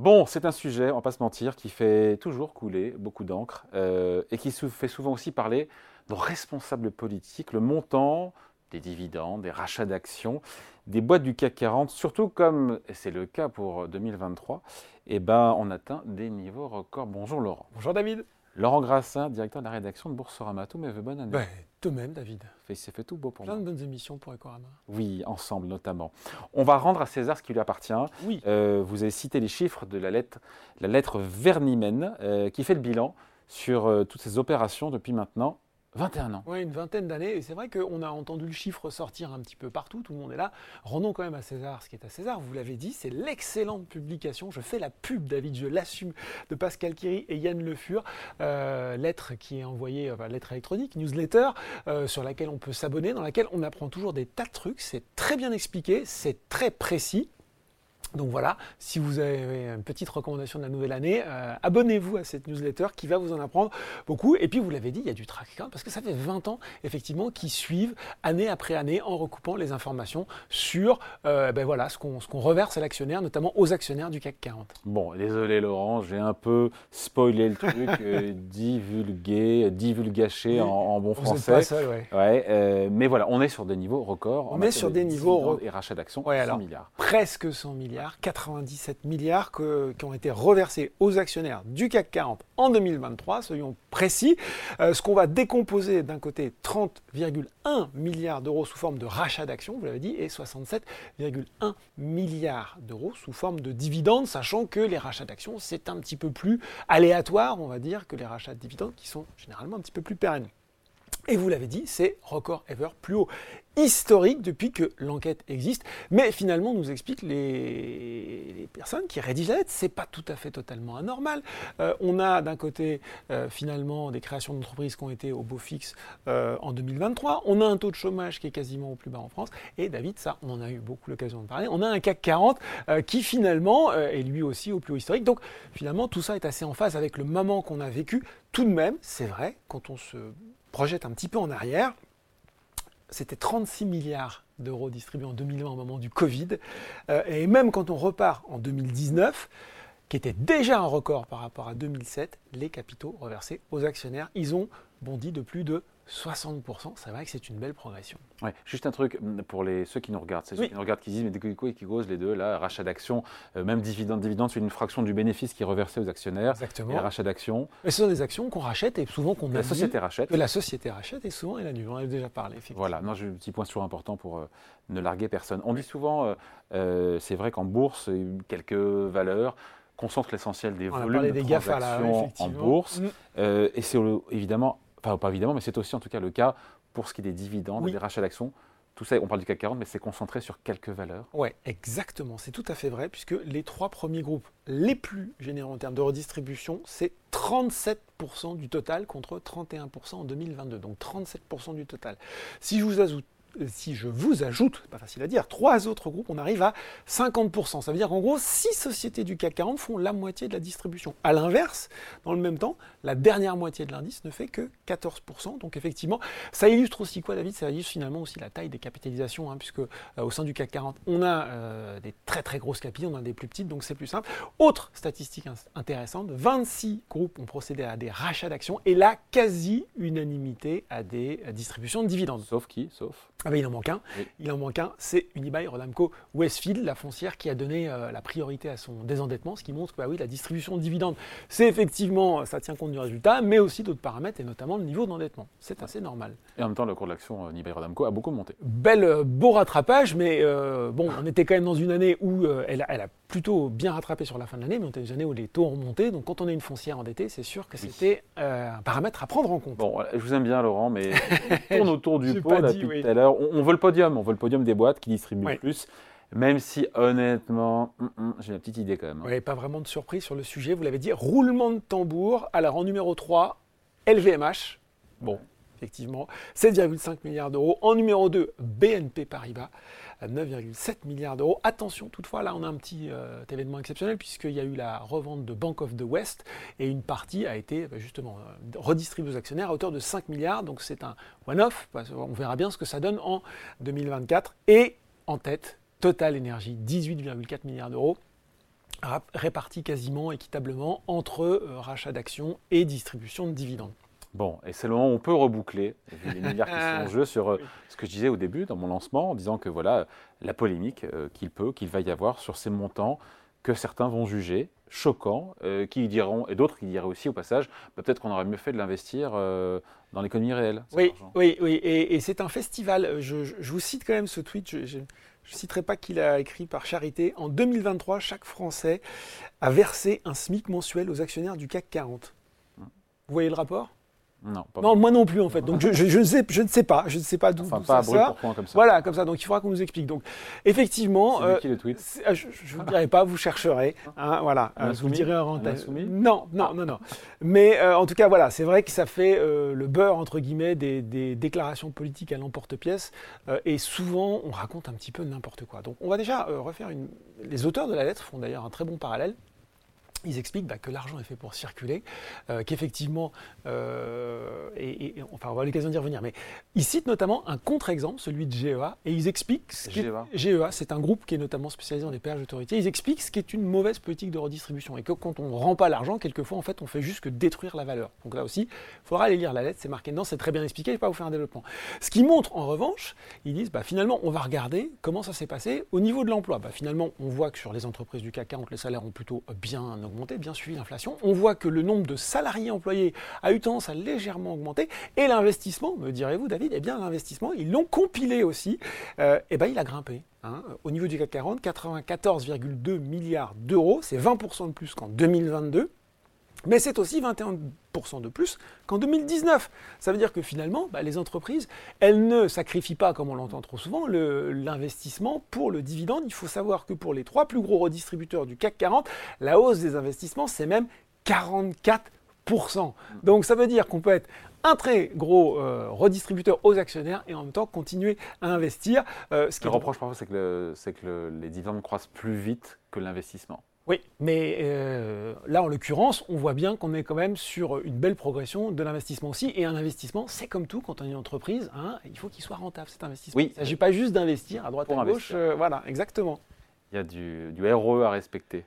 Bon, c'est un sujet, on va pas se mentir, qui fait toujours couler beaucoup d'encre euh, et qui fait souvent aussi parler de responsables politiques, le montant des dividendes, des rachats d'actions, des boîtes du CAC 40, surtout comme, c'est le cas pour 2023, eh ben, on atteint des niveaux records. Bonjour Laurent. Bonjour David. Laurent Grassin, directeur de la rédaction de Boursorama. Mes voeux, bonne année. Ben, de même, David. C'est fait tout beau pour Plein moi. de bonnes émissions pour Ecorama. Oui, ensemble notamment. On va rendre à César ce qui lui appartient. Oui. Euh, vous avez cité les chiffres de la lettre, la lettre Vernimène, euh, qui fait le bilan sur euh, toutes ces opérations depuis maintenant 21 ans. Oui, une vingtaine d'années. Et c'est vrai qu'on a entendu le chiffre sortir un petit peu partout, tout le monde est là. Rendons quand même à César ce qui est à César. Vous l'avez dit, c'est l'excellente publication. Je fais la pub, David, je l'assume, de Pascal Kiri et Yann Le Fur. Euh, lettre qui est envoyée, lettre électronique, newsletter, euh, sur laquelle on peut s'abonner, dans laquelle on apprend toujours des tas de trucs. C'est très bien expliqué, c'est très précis. Donc voilà, si vous avez une petite recommandation de la nouvelle année, euh, abonnez-vous à cette newsletter qui va vous en apprendre beaucoup. Et puis vous l'avez dit, il y a du track record parce que ça fait 20 ans effectivement qui suivent année après année en recoupant les informations sur euh, ben voilà, ce qu'on reverse à l'actionnaire, notamment aux actionnaires du CAC 40. Bon, désolé Laurent, j'ai un peu spoilé le truc, euh, divulgué, divulgaché en, en bon Vous français. pas seul, ouais. Ouais, euh, mais voilà, on est sur des niveaux records. en On est sur de des niveaux dividendes re- et rachats d'actions, Ouais, 100 alors. milliards. presque 100 milliards, 97 milliards qui ont été reversés aux actionnaires du CAC 40 en 2023, soyons précis. Euh, ce qu'on va décomposer d'un côté 30,1 milliards d'euros sous forme de rachat d'actions, vous l'avez dit, et 67,1 milliards d'euros sous forme de dividendes, sachant que les rachats d'actions, c'est un petit peu plus aléatoire, on va dire, que les rachats de dividendes qui sont généralement un petit peu plus pérennes. Et vous l'avez dit, c'est record ever plus haut historique depuis que l'enquête existe. Mais finalement, nous expliquent les, personnes qui rédigent la lettre, c'est pas tout à fait totalement anormal. Euh, on a d'un côté euh, finalement des créations d'entreprises qui ont été au beau fixe euh, en 2023. On a un taux de chômage qui est quasiment au plus bas en France. Et David, ça, on en a eu beaucoup l'occasion de parler. On a un CAC 40 euh, qui finalement euh, est lui aussi au plus haut historique. Donc finalement, tout ça est assez en phase avec le moment qu'on a vécu. Tout de même, c'est vrai, quand on se projette un petit peu en arrière, c'était 36 milliards d'euros distribués en 2020 au moment du Covid. Euh, et même quand on repart en 2019, qui était déjà un record par rapport à 2007, les capitaux reversés aux actionnaires, ils ont bondi de plus de 60%. C'est vrai que c'est une belle progression. Ouais, juste un truc mm, pour les, ceux qui nous regardent, c'est ceux qui nous regardent qui disent mais de quoi qui causent les deux là, rachat d'actions, euh, même dividende, dividende, c'est une fraction du bénéfice qui est reversé aux actionnaires. Exactement. Et rachat d'actions, Mais ce sont des actions qu'on rachète et souvent qu'on la société rachète. que la société rachète et souvent elle annule. On en a déjà parlé. effectivement. Voilà, non, j'ai un petit point toujours important pour euh, ne larguer personne. On dit souvent, euh, c'est vrai qu'en bourse, a quelques valeurs concentrent l'essentiel des On a volumes parlé de des GAFA là, transactions en bourse. Mm. Et c'est évidemment, enfin pas évidemment, mais c'est aussi en tout cas le cas pour ce qui est des dividendes, Oui. des rachats d'actions. Tout ça, on parle du CAC 40, mais c'est concentré sur quelques valeurs. Ouais, exactement. C'est tout à fait vrai, puisque les trois premiers groupes les plus généreux en termes de redistribution, c'est 37% du total contre 31% en 2022. Donc 37% du total. Si je vous ajoute si je vous ajoute, pas facile à dire, trois autres groupes, on arrive à 50%. Ça veut dire qu'en gros, six sociétés du CAC 40 font la moitié de la distribution. À l'inverse, dans le même temps, la dernière moitié de l'indice ne fait que 14%. Donc effectivement, ça illustre aussi quoi, David? Ça illustre finalement aussi la taille des capitalisations, hein, puisque euh, au sein du CAC 40, on a euh, des très très grosses capitales, on a des plus petites, donc c'est plus simple. Autre statistique intéressante, 26 groupes ont procédé à des rachats d'actions et la quasi-unanimité à des euh, distributions de dividendes. Sauf qui? Sauf? Ah ben, il en manque un. Oui. Il en manque un, c'est Unibail Rodamco Westfield, la foncière qui a donné euh, la priorité à son désendettement, ce qui montre que bah oui, la distribution de dividendes, c'est effectivement, ça tient compte du résultat, mais aussi d'autres paramètres et notamment le niveau d'endettement. C'est assez normal. Et en même temps, le cours de l'action euh, Nibay Rodamco a beaucoup monté. Bel, euh, beau rattrapage, mais euh, bon, on était quand même dans une année où elle, a, elle a plutôt bien rattrapé sur la fin de l'année, mais on était dans une année où les taux ont monté. Donc quand on a une foncière endettée, c'est sûr que Oui. c'était un paramètre à prendre en compte. Bon, je vous aime bien, Laurent, mais on tourne autour du pot depuis tout à l'heure. On, on veut le podium, on veut le podium des boîtes qui distribuent Oui. plus. Même si, honnêtement, hum, hum, j'ai une petite idée quand même. hein. Ouais, pas vraiment de surprise sur le sujet, vous l'avez dit. Roulement de tambour. Alors en numéro 3, LVMH. Bon, effectivement, 7,5 milliards d'euros. En numéro 2, BNP Paribas, à 9,7 milliards d'euros. Attention, toutefois, là on a un petit euh, événement exceptionnel puisqu'il y a eu la revente de Bank of the West et une partie a été bah, justement euh, redistribuée aux actionnaires à hauteur de 5 milliards. Donc c'est un one-off. qu'on verra bien ce que ça donne en 2024. Et en tête, Total Energy, 18,4 milliards d'euros. répartis quasiment équitablement entre euh, rachat d'actions et distribution de dividendes. Bon, et c'est le moment où on peut reboucler les milliards qui sont en jeu sur euh, ce que je disais au début dans mon lancement, en disant que voilà la polémique euh, qu'il peut, qu'il va y avoir sur ces montants que certains vont juger choquants, qui diront, et d'autres qui diraient aussi au passage, bah, peut-être qu'on aurait mieux fait de l'investir dans l'économie réelle. Oui, oui, oui, et, c'est un festival. Je, vous cite quand même ce tweet. Je, je ne citerai pas qu'il a écrit par charité. En 2023, chaque Français a versé un SMIC mensuel aux actionnaires du CAC 40. Vous voyez le rapport? Non, pas non moi non plus en fait. Donc je, je, ne, sais, je ne sais pas, je ne sais pas d'où enfin, pas ça comme ça. Voilà, comme ça. Donc il faudra qu'on nous explique. Donc effectivement, euh, qui le tweet euh, je ne vous dirai pas, vous chercherez. Hein, voilà, euh, vous direz en rentrée. Non, non, non, non. Mais euh, en tout cas, voilà, c'est vrai que ça fait le beurre entre guillemets des, des déclarations politiques à l'emporte-pièce et souvent on raconte un petit peu n'importe quoi. Donc on va déjà refaire une. Les auteurs de la lettre font d'ailleurs un très bon parallèle ils expliquent bah, que l'argent est fait pour circuler, euh, qu'effectivement, euh, et, enfin on va l'occasion d'y revenir, mais ils citent notamment un contre-exemple, celui de GEA, et ils expliquent ce GEA, GEA c'est un groupe qui est notamment spécialisé dans les péages d'autorité, ils expliquent ce qui est une mauvaise politique de redistribution, et que quand on ne rend pas l'argent, quelquefois en fait on fait juste que détruire la valeur. Donc là aussi, il faudra aller lire la lettre, c'est marqué dedans, c'est très bien expliqué, je ne vais pas vous faire un développement. Ce qui montre en revanche, ils disent bah, finalement on va regarder comment ça s'est passé au niveau de l'emploi. Bah, finalement on voit que sur les entreprises du CAC 40, les salaires ont plutôt bien augmenté, bien suivi l'inflation. On voit que le nombre de salariés employés a eu tendance à légèrement augmenter. Et l'investissement, me direz-vous, David, eh bien l'investissement, ils l'ont compilé aussi, euh, eh ben, il a grimpé. Hein. Au niveau du CAC 40, 94,2 milliards d'euros, c'est 20% de plus qu'en 2022. Mais c'est aussi 21% de plus qu'en 2019. Ça veut dire que finalement, bah, les entreprises, elles ne sacrifient pas, comme on l'entend trop souvent, l'investissement pour le dividende. Il faut savoir que pour les trois plus gros redistributeurs du CAC 40, la hausse des investissements, c'est même 44%. Donc ça veut dire qu'on peut être un très gros euh, redistributeur aux actionnaires et en même temps continuer à investir. Euh, ce qui le reproche parfois, c'est que, que les dividendes croissent plus vite que l'investissement. Oui, mais euh, là, en l'occurrence, on voit bien qu'on est quand même sur une belle progression de l'investissement aussi. Et un investissement, c'est comme tout, quand on est une entreprise, hein, il faut qu'il soit rentable, cet investissement. Il ne s'agit pas juste d'investir à droite à gauche. Euh, voilà, exactement. Il y a du, du ROE à respecter.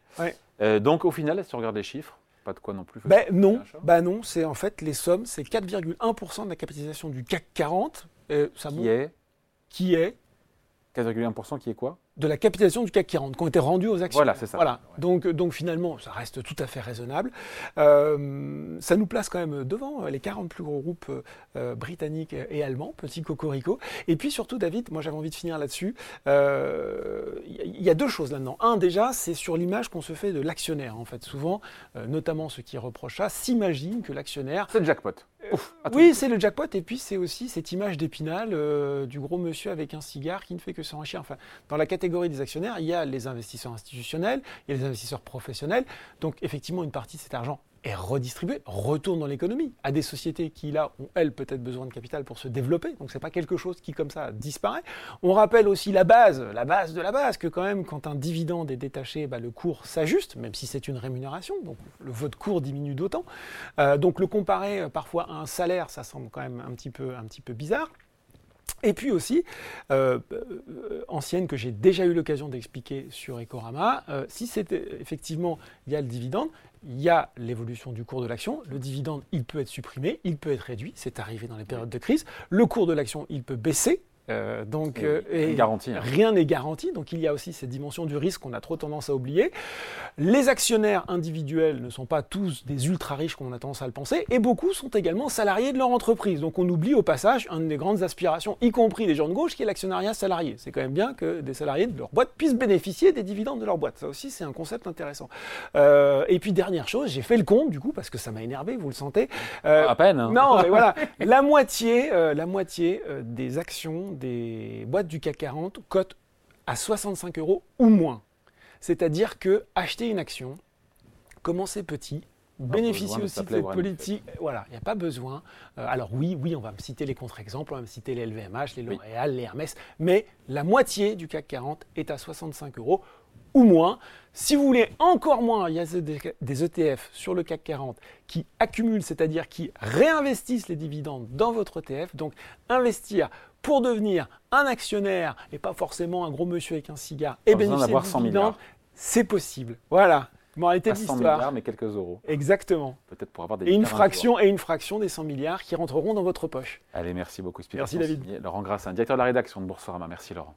Euh, donc, au final, si on regarde les chiffres, pas de quoi non plus. Ben non, bah non, c'est en fait les sommes, c'est 4,1% de la capitalisation du CAC 40. ça qui est? Qui est? 4,1% qui est quoi? De la capitalisation du CAC 40 qui ont été rendus aux actions. Voilà, c'est ça. Voilà. Donc, donc finalement, ça reste tout à fait raisonnable. Euh, ça nous place quand même devant les 40 plus gros groupes euh, britanniques et allemands, petit cocorico. Et puis surtout, David, moi j'avais envie de finir là-dessus. Il euh, y a deux choses là-dedans. Un, déjà, c'est sur l'image qu'on se fait de l'actionnaire. En fait, souvent, notamment ceux qui reprochent ça, s'imaginent que l'actionnaire... C'est le jackpot. Oui, c'est le jackpot. Et puis c'est aussi cette image d'épinal du gros monsieur avec un cigare qui ne fait que s'enrichir. Enfin, dans la catégorie des actionnaires, il y a les investisseurs institutionnels, il y a les investisseurs professionnels. Donc effectivement, une partie de cet argent est redistribué, retourne dans l'économie, à des sociétés qui, là, ont, elles, peut-être besoin de capital pour se développer. Donc, ce n'est pas quelque chose qui, comme ça, disparaît. On rappelle aussi la base, la base de la base, que quand même, quand un dividende est détaché, bah, le cours s'ajuste, même si c'est une rémunération. Donc, le, votre cours diminue d'autant. Euh, donc, le comparer euh, parfois à un salaire, ça semble quand même un petit peu, un petit peu bizarre. Et puis aussi, euh, euh, ancienne que j'ai déjà eu l'occasion d'expliquer sur Ecorama, euh, si c'est effectivement, il y a le dividende, il y a l'évolution du cours de l'action. Le dividende, il peut être supprimé, il peut être réduit, c'est arrivé dans les périodes de crise. Le cours de l'action, il peut baisser, euh, donc, euh, hein. rien n'est garanti. Donc, il y a aussi cette dimension du risque qu'on a trop tendance à oublier. Les actionnaires individuels ne sont pas tous des ultra riches comme on a tendance à le penser, et beaucoup sont également salariés de leur entreprise. Donc, on oublie au passage une des grandes aspirations, y compris des gens de gauche, qui est l'actionnariat salarié. C'est quand même bien que des salariés de leur boîte puissent bénéficier des dividendes de leur boîte. Ça aussi, c'est un concept intéressant. Euh, et puis, dernière chose, j'ai fait le compte du coup parce que ça m'a énervé, vous le sentez. à peine. Hein. Non, mais voilà, la moitié, la moitié des actions des boîtes du CAC 40 cotent à 65 euros ou moins. C'est-à-dire que acheter une action, commencer petit, bénéficier aussi de cette politique. Voilà, il n'y a pas besoin. Euh, alors oui, oui, on va me citer les contre-exemples, on va me citer les LVMH, les L'Oréal, les Hermès, mais la moitié du CAC 40 est à 65 euros ou moins. Si vous voulez encore moins, il y a des ETF sur le CAC 40 qui accumulent, c'est-à-dire qui réinvestissent les dividendes dans votre ETF. Donc investir pour devenir un actionnaire et pas forcément un gros monsieur avec un cigare et bénéficier de dividendes, c'est possible. Voilà. Moralité de 100 l'histoire. milliards, mais quelques euros. Exactement. Peut-être pour avoir des Et une fraction et une fraction des 100 milliards qui rentreront dans votre poche. Allez, merci beaucoup. Merci, David. Laurent Grassin, directeur de la rédaction de Boursorama. Merci Laurent.